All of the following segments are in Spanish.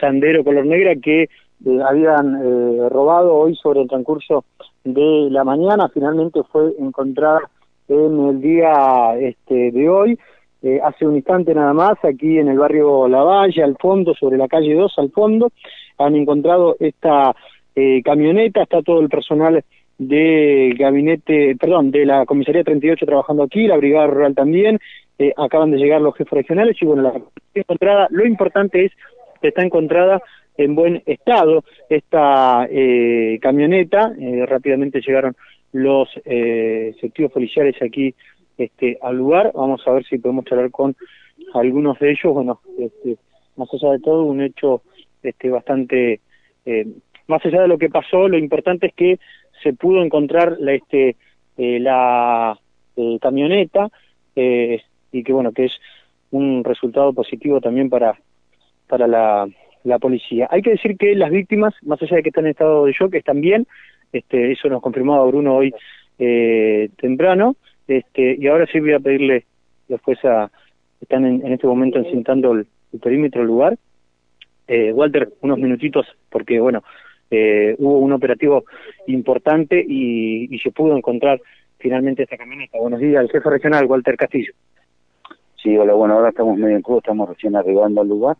Sandero color negra que eh, habían eh, robado hoy sobre el transcurso de la mañana, finalmente fue encontrada en el día este, de hoy, eh, hace un instante nada más, aquí en el barrio Lavalle, al fondo, sobre la calle 2, al fondo, han encontrado esta camioneta, está todo el personal de gabinete, perdón, de la comisaría 38 trabajando aquí, la brigada rural también, acaban de llegar los jefes regionales y bueno, la encontrada, lo importante es que está encontrada en buen estado esta eh, camioneta. Eh, rápidamente llegaron los eh, efectivos policiales aquí este, al lugar. Vamos a ver si podemos charlar con algunos de ellos. Bueno, este, más allá de todo, un hecho este, bastante... más allá de lo que pasó, lo importante es que se pudo encontrar la, este, la camioneta y que, bueno, que es un resultado positivo también para, para la la policía. Hay que decir que las víctimas, más allá de que están en estado de shock, están bien, este, eso nos confirmaba Bruno hoy eh, temprano, este, y ahora sí voy a pedirle después a, están en, este momento encintando el, perímetro del lugar, eh, Walter, unos minutitos, porque bueno, eh, hubo un operativo importante y, y se pudo encontrar finalmente esta camioneta. Buenos días, el jefe regional, Walter Castillo. Sí, hola, bueno, ahora estamos medio en crudo, estamos recién arribando al lugar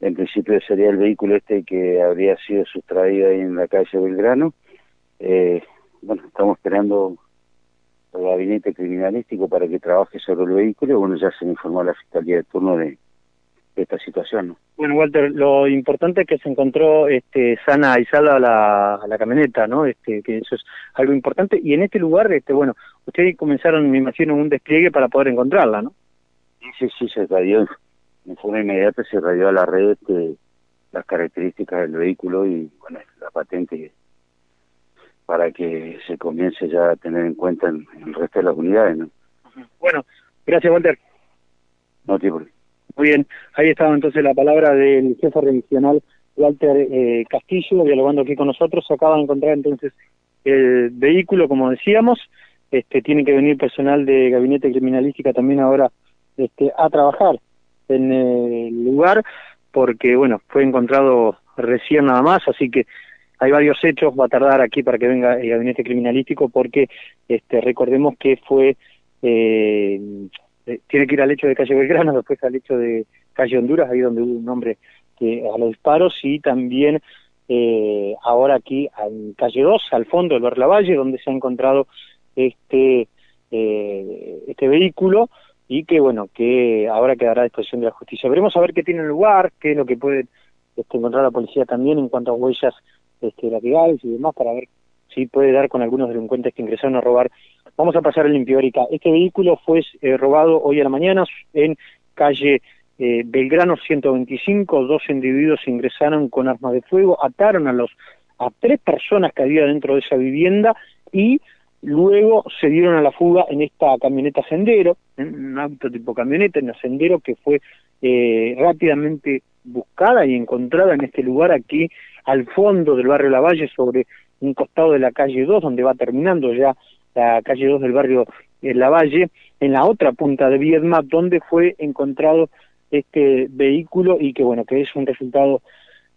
en principio sería el vehículo este que habría sido sustraído ahí en la calle Belgrano. Eh, bueno, estamos esperando el gabinete criminalístico para que trabaje sobre el vehículo. Bueno, ya se informó a la Fiscalía de turno de, esta situación. ¿no? Bueno, Walter, lo importante es que se encontró este, sana y salva la, la camioneta, ¿no? Este, que eso es algo importante. Y en este lugar, este, bueno, ustedes comenzaron, me imagino, un despliegue para poder encontrarla, ¿no? Sí, sí, se dio en forma inmediata se radió a la red este, las características del vehículo y bueno la patente para que se comience ya a tener en cuenta en, el resto de las unidades. ¿no? Bueno, gracias Walter. No, tío. Muy bien, ahí estaba entonces la palabra del jefe regional Walter eh, Castillo, dialogando aquí con nosotros. Se acaba de encontrar entonces el vehículo, como decíamos. Este, tiene que venir personal de gabinete criminalística también ahora este, a trabajar en el lugar porque, bueno, fue encontrado recién nada más, así que hay varios hechos, va a tardar aquí para que venga el gabinete criminalístico porque este, recordemos que fue, eh, eh, tiene que ir al hecho de calle Belgrano, después al hecho de calle Honduras, ahí donde hubo un hombre que, a los disparos y también eh, ahora aquí en calle 2, al fondo del Barrio Valle, donde se ha encontrado este, este vehículo y que bueno, que ahora quedará a disposición de la justicia. Veremos a ver qué tiene lugar, qué es lo que puede este, encontrar la policía también en cuanto a huellas este, laterales y demás para ver si puede dar con algunos delincuentes que ingresaron a robar. Vamos a pasar el limpio, Este vehículo fue eh, robado hoy a la mañana en calle eh, Belgrano 125. Dos individuos ingresaron con armas de fuego, ataron a los a tres personas que había dentro de esa vivienda y Luego se dieron a la fuga en esta camioneta Sendero, un auto tipo camioneta, en Sendero que fue eh, rápidamente buscada y encontrada en este lugar aquí al fondo del barrio Lavalle, sobre un costado de la calle 2, donde va terminando ya la calle 2 del barrio eh, Lavalle, en la otra punta de Viedma, donde fue encontrado este vehículo y que bueno, que es un resultado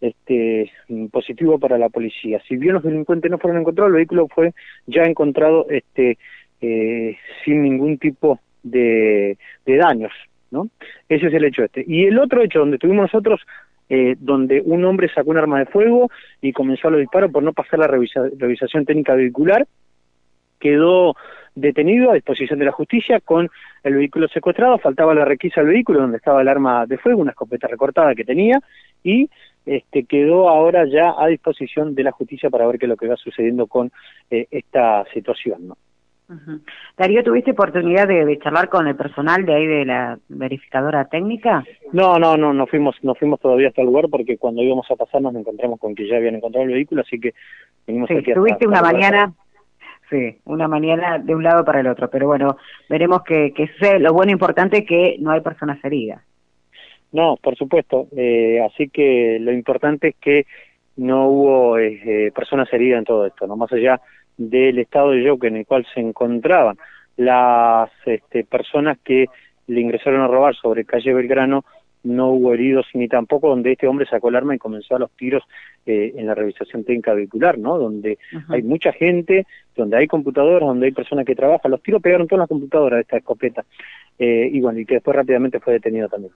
este, positivo para la policía. Si bien los delincuentes no fueron encontrados, el vehículo fue ya encontrado este, eh, sin ningún tipo de, daños, ¿no? Ese es el hecho este. Y el otro hecho donde estuvimos nosotros, eh, donde un hombre sacó un arma de fuego y comenzó a los disparos por no pasar la revisación técnica vehicular, quedó detenido a disposición de la justicia con el vehículo secuestrado, faltaba la requisa del vehículo donde estaba el arma de fuego, una escopeta recortada que tenía, y este, quedó ahora ya a disposición de la justicia para ver qué es lo que va sucediendo con eh, esta situación. ¿no? Darío, ¿tuviste oportunidad de, charlar con el personal de ahí de la verificadora técnica? No, no, no, no fuimos, no fuimos todavía hasta el lugar porque cuando íbamos a pasar nos encontramos con que ya habían encontrado el vehículo, así que venimos sí, Tuviste una mañana, sí, una mañana de un lado para el otro, pero bueno, veremos que, que sé, lo bueno e importante es que no hay personas heridas. No, por supuesto. Eh, así que lo importante es que no hubo eh, eh, personas heridas en todo esto, no más allá del estado de shock en el cual se encontraban las este, personas que le ingresaron a robar sobre calle Belgrano no hubo heridos ni tampoco donde este hombre sacó el arma y comenzó a los tiros eh, en la revisación técnica vehicular, ¿no? Donde hay mucha gente, donde hay computadoras, donde hay personas que trabajan. Los tiros pegaron todas las computadoras de esta escopeta. Eh, y bueno, y que después rápidamente fue detenido también.